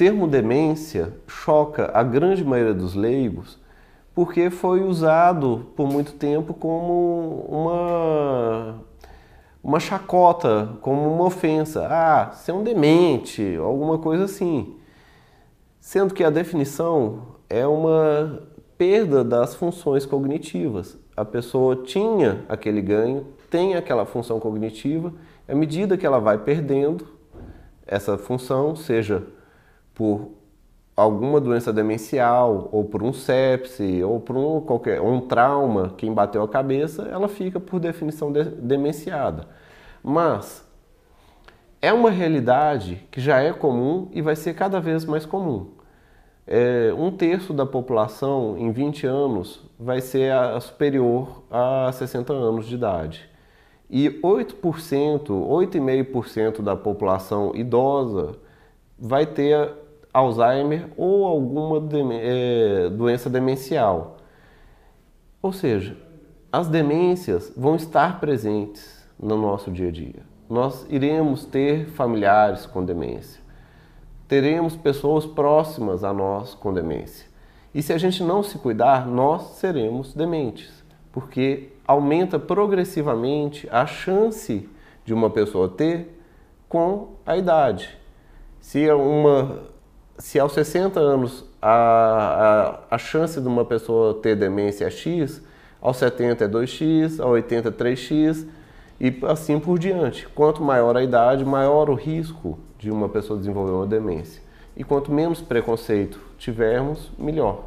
termo demência choca a grande maioria dos leigos porque foi usado por muito tempo como uma, uma chacota, como uma ofensa. Ah, você é um demente, alguma coisa assim. Sendo que a definição é uma perda das funções cognitivas. A pessoa tinha aquele ganho, tem aquela função cognitiva, à medida que ela vai perdendo essa função, seja por alguma doença demencial, ou por um sepse, ou por um, qualquer, um trauma, quem bateu a cabeça, ela fica, por definição, de, demenciada. Mas é uma realidade que já é comum e vai ser cada vez mais comum. É, um terço da população em 20 anos vai ser a, superior a 60 anos de idade. E 8%, 8,5% da população idosa vai ter Alzheimer ou alguma é, doença demencial. Ou seja, as demências vão estar presentes no nosso dia a dia. Nós iremos ter familiares com demência. Teremos pessoas próximas a nós com demência. E se a gente não se cuidar, nós seremos dementes, porque aumenta progressivamente a chance de uma pessoa ter com a idade. Se uma se aos 60 anos a, a, a chance de uma pessoa ter demência é X, aos 70 é 2X, aos 80 é 3X e assim por diante. Quanto maior a idade, maior o risco de uma pessoa desenvolver uma demência. E quanto menos preconceito tivermos, melhor.